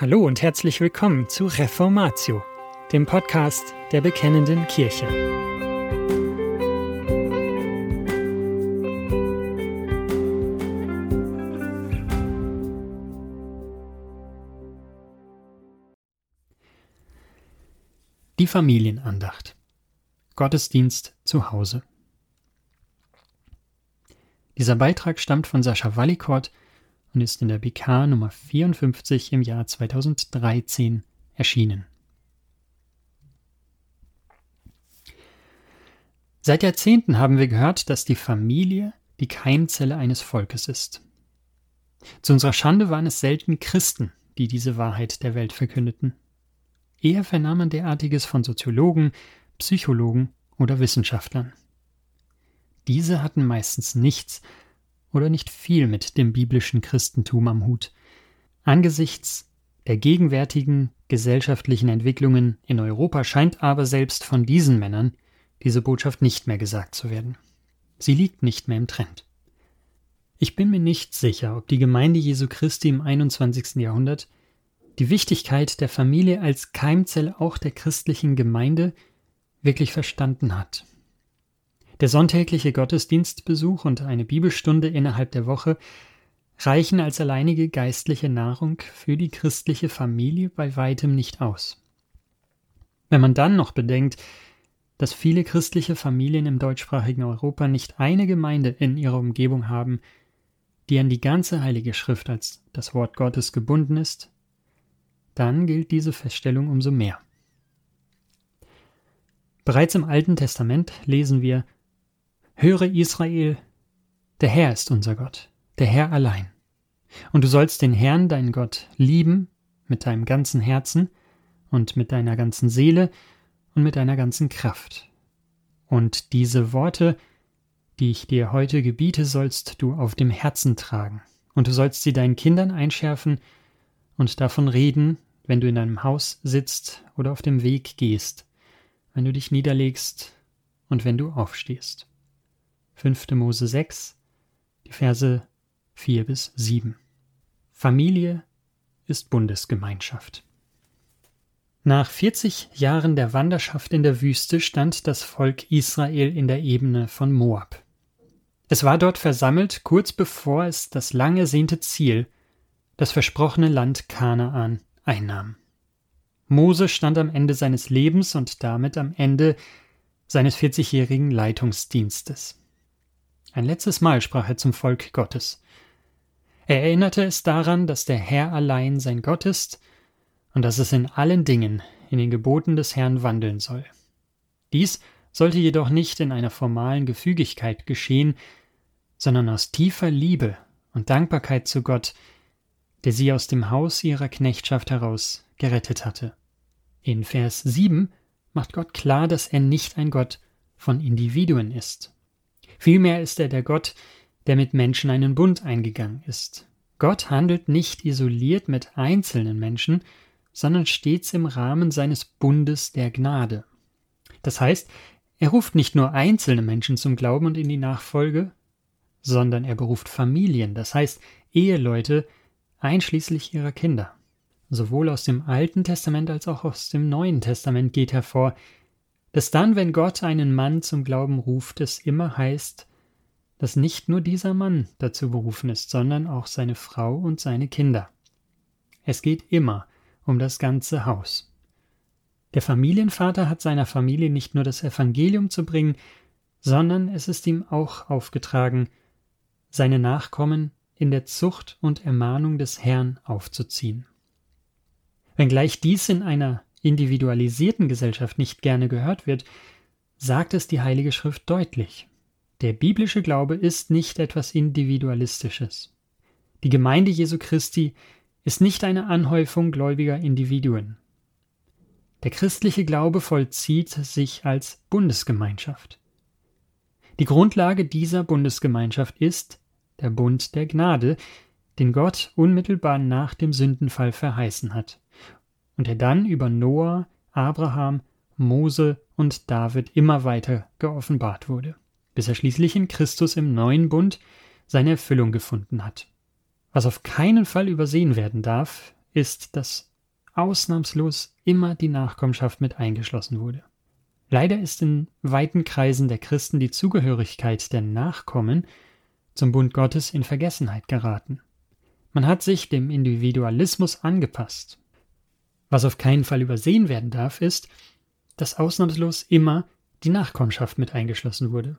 Hallo und herzlich willkommen zu Reformatio, dem Podcast der Bekennenden Kirche. Die Familienandacht. Gottesdienst zu Hause. Dieser Beitrag stammt von Sascha Wallikort und ist in der BK Nummer 54 im Jahr 2013 erschienen. Seit Jahrzehnten haben wir gehört, dass die Familie die Keimzelle eines Volkes ist. Zu unserer Schande waren es selten Christen, die diese Wahrheit der Welt verkündeten. Eher vernahm man derartiges von Soziologen, Psychologen oder Wissenschaftlern. Diese hatten meistens nichts oder nicht viel mit dem biblischen Christentum am Hut. Angesichts der gegenwärtigen gesellschaftlichen Entwicklungen in Europa scheint aber selbst von diesen Männern diese Botschaft nicht mehr gesagt zu werden. Sie liegt nicht mehr im Trend. Ich bin mir nicht sicher, ob die Gemeinde Jesu Christi im 21. Jahrhundert die Wichtigkeit der Familie als Keimzelle auch der christlichen Gemeinde wirklich verstanden hat. Der sonntägliche Gottesdienstbesuch und eine Bibelstunde innerhalb der Woche reichen als alleinige geistliche Nahrung für die christliche Familie bei weitem nicht aus. Wenn man dann noch bedenkt, dass viele christliche Familien im deutschsprachigen Europa nicht eine Gemeinde in ihrer Umgebung haben, die an die ganze Heilige Schrift als das Wort Gottes gebunden ist, dann gilt diese Feststellung umso mehr. Bereits im Alten Testament lesen wir, Höre Israel, der Herr ist unser Gott, der Herr allein. Und du sollst den Herrn, deinen Gott, lieben mit deinem ganzen Herzen und mit deiner ganzen Seele und mit deiner ganzen Kraft. Und diese Worte, die ich dir heute gebiete, sollst du auf dem Herzen tragen, und du sollst sie deinen Kindern einschärfen und davon reden, wenn du in deinem Haus sitzt oder auf dem Weg gehst, wenn du dich niederlegst und wenn du aufstehst. 5. Mose 6, die Verse 4 bis 7. Familie ist Bundesgemeinschaft. Nach 40 Jahren der Wanderschaft in der Wüste stand das Volk Israel in der Ebene von Moab. Es war dort versammelt, kurz bevor es das lang ersehnte Ziel, das versprochene Land Kanaan, einnahm. Mose stand am Ende seines Lebens und damit am Ende seines 40-jährigen Leitungsdienstes. Ein letztes Mal sprach er zum Volk Gottes. Er erinnerte es daran, dass der Herr allein sein Gott ist und dass es in allen Dingen in den Geboten des Herrn wandeln soll. Dies sollte jedoch nicht in einer formalen Gefügigkeit geschehen, sondern aus tiefer Liebe und Dankbarkeit zu Gott, der sie aus dem Haus ihrer Knechtschaft heraus gerettet hatte. In Vers 7 macht Gott klar, dass er nicht ein Gott von Individuen ist. Vielmehr ist er der Gott, der mit Menschen einen Bund eingegangen ist. Gott handelt nicht isoliert mit einzelnen Menschen, sondern stets im Rahmen seines Bundes der Gnade. Das heißt, er ruft nicht nur einzelne Menschen zum Glauben und in die Nachfolge, sondern er beruft Familien, das heißt Eheleute, einschließlich ihrer Kinder. Sowohl aus dem Alten Testament als auch aus dem Neuen Testament geht hervor, dass dann, wenn Gott einen Mann zum Glauben ruft, es immer heißt, dass nicht nur dieser Mann dazu berufen ist, sondern auch seine Frau und seine Kinder. Es geht immer um das ganze Haus. Der Familienvater hat seiner Familie nicht nur das Evangelium zu bringen, sondern es ist ihm auch aufgetragen, seine Nachkommen in der Zucht und Ermahnung des Herrn aufzuziehen. Wenngleich dies in einer individualisierten Gesellschaft nicht gerne gehört wird, sagt es die Heilige Schrift deutlich. Der biblische Glaube ist nicht etwas Individualistisches. Die Gemeinde Jesu Christi ist nicht eine Anhäufung gläubiger Individuen. Der christliche Glaube vollzieht sich als Bundesgemeinschaft. Die Grundlage dieser Bundesgemeinschaft ist der Bund der Gnade, den Gott unmittelbar nach dem Sündenfall verheißen hat und der dann über Noah, Abraham, Mose und David immer weiter geoffenbart wurde, bis er schließlich in Christus im neuen Bund seine Erfüllung gefunden hat. Was auf keinen Fall übersehen werden darf, ist, dass ausnahmslos immer die Nachkommenschaft mit eingeschlossen wurde. Leider ist in weiten Kreisen der Christen die Zugehörigkeit der Nachkommen zum Bund Gottes in Vergessenheit geraten. Man hat sich dem Individualismus angepasst. Was auf keinen Fall übersehen werden darf, ist, dass ausnahmslos immer die Nachkommenschaft mit eingeschlossen wurde.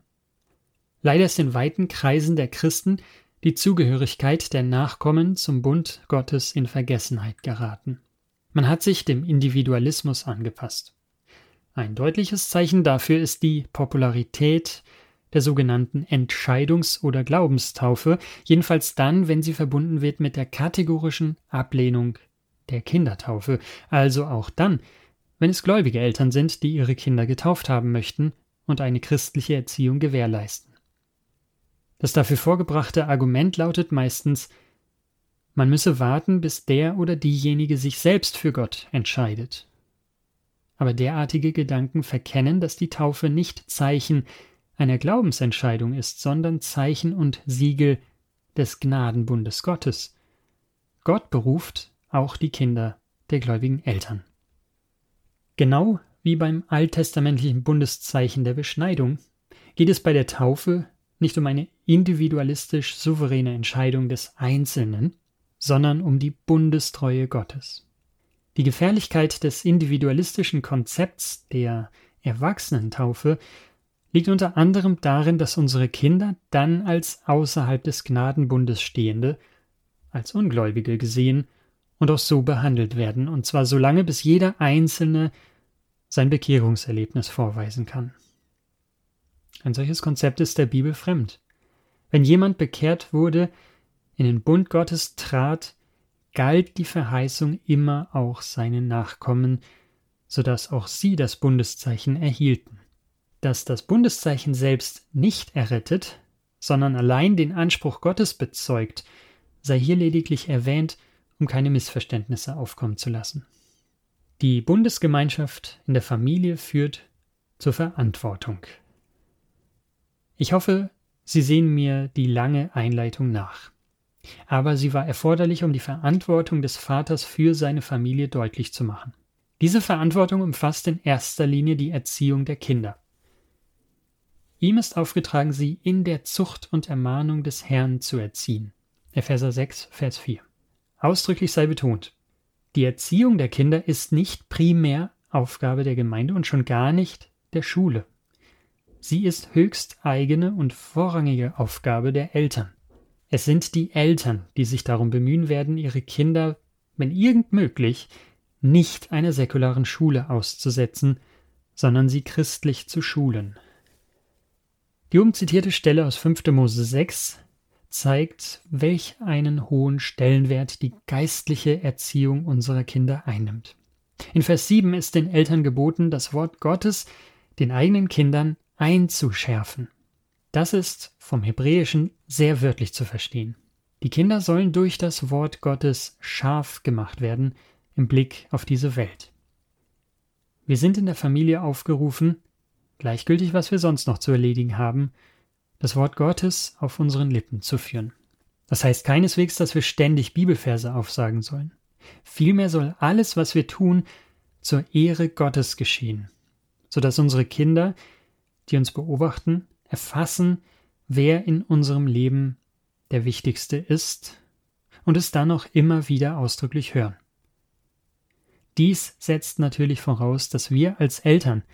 Leider ist in weiten Kreisen der Christen die Zugehörigkeit der Nachkommen zum Bund Gottes in Vergessenheit geraten. Man hat sich dem Individualismus angepasst. Ein deutliches Zeichen dafür ist die Popularität der sogenannten Entscheidungs- oder Glaubenstaufe, jedenfalls dann, wenn sie verbunden wird mit der kategorischen Ablehnung der Kindertaufe, also auch dann, wenn es gläubige Eltern sind, die ihre Kinder getauft haben möchten und eine christliche Erziehung gewährleisten. Das dafür vorgebrachte Argument lautet meistens, man müsse warten, bis der oder diejenige sich selbst für Gott entscheidet. Aber derartige Gedanken verkennen, dass die Taufe nicht Zeichen einer Glaubensentscheidung ist, sondern Zeichen und Siegel des Gnadenbundes Gottes. Gott beruft auch die Kinder der gläubigen Eltern. Genau wie beim alttestamentlichen Bundeszeichen der Beschneidung geht es bei der Taufe nicht um eine individualistisch souveräne Entscheidung des Einzelnen, sondern um die Bundestreue Gottes. Die Gefährlichkeit des individualistischen Konzepts der Erwachsenentaufe liegt unter anderem darin, dass unsere Kinder dann als außerhalb des Gnadenbundes stehende, als Ungläubige gesehen und auch so behandelt werden, und zwar so lange, bis jeder Einzelne sein Bekehrungserlebnis vorweisen kann. Ein solches Konzept ist der Bibel fremd. Wenn jemand bekehrt wurde, in den Bund Gottes trat, galt die Verheißung immer auch seinen Nachkommen, so dass auch sie das Bundeszeichen erhielten. Dass das Bundeszeichen selbst nicht errettet, sondern allein den Anspruch Gottes bezeugt, sei hier lediglich erwähnt, um keine Missverständnisse aufkommen zu lassen. Die Bundesgemeinschaft in der Familie führt zur Verantwortung. Ich hoffe, Sie sehen mir die lange Einleitung nach. Aber sie war erforderlich, um die Verantwortung des Vaters für seine Familie deutlich zu machen. Diese Verantwortung umfasst in erster Linie die Erziehung der Kinder. Ihm ist aufgetragen, sie in der Zucht und Ermahnung des Herrn zu erziehen. Epheser 6, Vers 4. Ausdrücklich sei betont, die Erziehung der Kinder ist nicht primär Aufgabe der Gemeinde und schon gar nicht der Schule. Sie ist höchst eigene und vorrangige Aufgabe der Eltern. Es sind die Eltern, die sich darum bemühen werden, ihre Kinder, wenn irgend möglich, nicht einer säkularen Schule auszusetzen, sondern sie christlich zu schulen. Die oben zitierte Stelle aus 5. Mose 6 zeigt, welch einen hohen Stellenwert die geistliche Erziehung unserer Kinder einnimmt. In Vers 7 ist den Eltern geboten, das Wort Gottes den eigenen Kindern einzuschärfen. Das ist vom Hebräischen sehr wörtlich zu verstehen. Die Kinder sollen durch das Wort Gottes scharf gemacht werden im Blick auf diese Welt. Wir sind in der Familie aufgerufen, gleichgültig was wir sonst noch zu erledigen haben, das Wort Gottes auf unseren Lippen zu führen. Das heißt keineswegs, dass wir ständig Bibelverse aufsagen sollen. Vielmehr soll alles, was wir tun, zur Ehre Gottes geschehen, so dass unsere Kinder, die uns beobachten, erfassen, wer in unserem Leben der Wichtigste ist und es dann auch immer wieder ausdrücklich hören. Dies setzt natürlich voraus, dass wir als Eltern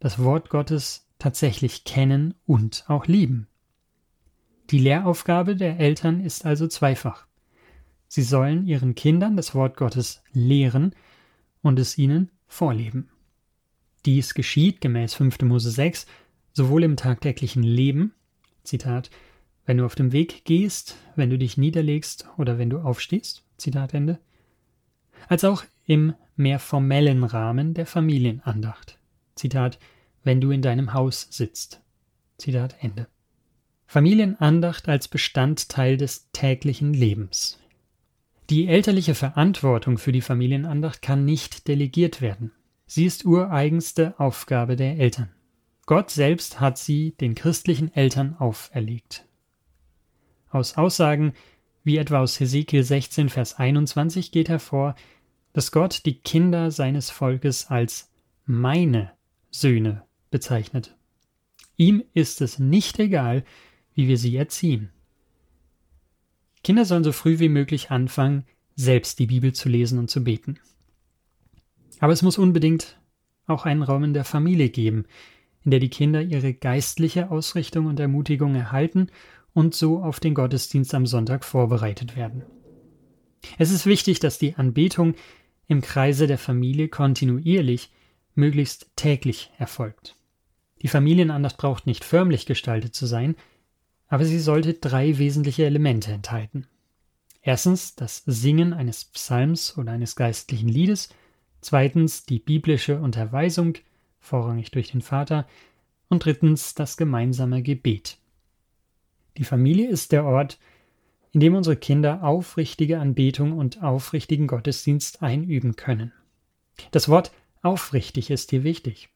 das Wort Gottes tatsächlich kennen und auch lieben. Die Lehraufgabe der Eltern ist also zweifach. Sie sollen ihren Kindern das Wort Gottes lehren und es ihnen vorleben. Dies geschieht gemäß 5. Mose 6 sowohl im tagtäglichen Leben, Zitat, wenn du auf dem Weg gehst, wenn du dich niederlegst oder wenn du aufstehst, Zitat Ende, als auch im mehr formellen Rahmen der Familienandacht, Zitat, wenn du in deinem Haus sitzt, Zitat Ende. Familienandacht als Bestandteil des täglichen Lebens. Die elterliche Verantwortung für die Familienandacht kann nicht delegiert werden. Sie ist ureigenste Aufgabe der Eltern. Gott selbst hat sie den christlichen Eltern auferlegt. Aus Aussagen wie etwa aus Hesekiel 16, Vers 21 geht hervor, dass Gott die Kinder seines Volkes als meine Söhne bezeichnet. Ihm ist es nicht egal, wie wir sie erziehen. Kinder sollen so früh wie möglich anfangen, selbst die Bibel zu lesen und zu beten. Aber es muss unbedingt auch einen Raum in der Familie geben, in der die Kinder ihre geistliche Ausrichtung und Ermutigung erhalten und so auf den Gottesdienst am Sonntag vorbereitet werden. Es ist wichtig, dass die Anbetung im Kreise der Familie kontinuierlich, möglichst täglich erfolgt. Die Familienandacht braucht nicht förmlich gestaltet zu sein, aber sie sollte drei wesentliche Elemente enthalten. Erstens das Singen eines Psalms oder eines geistlichen Liedes, zweitens die biblische Unterweisung, vorrangig durch den Vater, und drittens das gemeinsame Gebet. Die Familie ist der Ort, in dem unsere Kinder aufrichtige Anbetung und aufrichtigen Gottesdienst einüben können. Das Wort aufrichtig ist hier wichtig.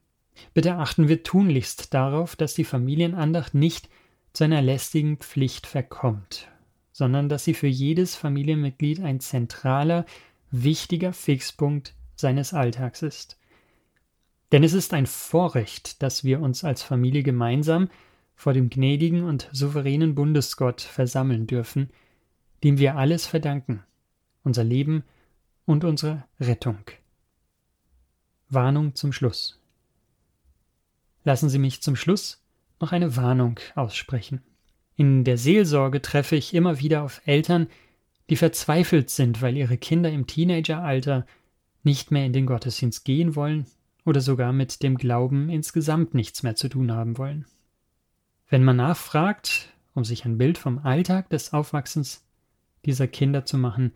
Bitte achten wir tunlichst darauf, dass die Familienandacht nicht zu einer lästigen Pflicht verkommt, sondern dass sie für jedes Familienmitglied ein zentraler, wichtiger Fixpunkt seines Alltags ist. Denn es ist ein Vorrecht, dass wir uns als Familie gemeinsam vor dem gnädigen und souveränen Bundesgott versammeln dürfen, dem wir alles verdanken, unser Leben und unsere Rettung. Warnung zum Schluss. Lassen Sie mich zum Schluss noch eine Warnung aussprechen. In der Seelsorge treffe ich immer wieder auf Eltern, die verzweifelt sind, weil ihre Kinder im Teenageralter nicht mehr in den Gottesdienst gehen wollen oder sogar mit dem Glauben insgesamt nichts mehr zu tun haben wollen. Wenn man nachfragt, um sich ein Bild vom Alltag des Aufwachsens dieser Kinder zu machen,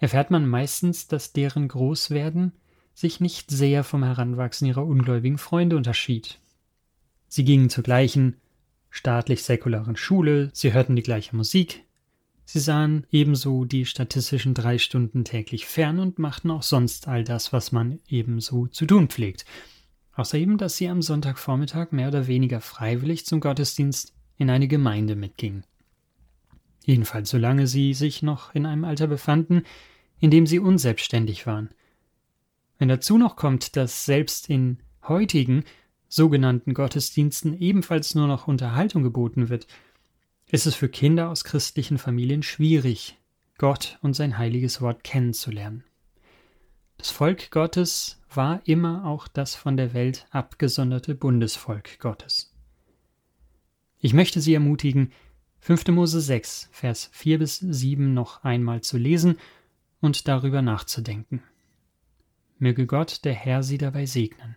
erfährt man meistens, dass deren Großwerden sich nicht sehr vom Heranwachsen ihrer ungläubigen Freunde unterschied. Sie gingen zur gleichen staatlich-säkularen Schule, sie hörten die gleiche Musik, sie sahen ebenso die statistischen drei Stunden täglich fern und machten auch sonst all das, was man ebenso zu tun pflegt. Außer eben, dass sie am Sonntagvormittag mehr oder weniger freiwillig zum Gottesdienst in eine Gemeinde mitgingen. Jedenfalls solange sie sich noch in einem Alter befanden, in dem sie unselbstständig waren. Wenn dazu noch kommt, dass selbst in heutigen sogenannten Gottesdiensten ebenfalls nur noch Unterhaltung geboten wird, ist es für Kinder aus christlichen Familien schwierig, Gott und sein heiliges Wort kennenzulernen. Das Volk Gottes war immer auch das von der Welt abgesonderte Bundesvolk Gottes. Ich möchte Sie ermutigen, 5. Mose 6, Vers 4 bis 7 noch einmal zu lesen und darüber nachzudenken. Möge Gott, der Herr, Sie dabei segnen.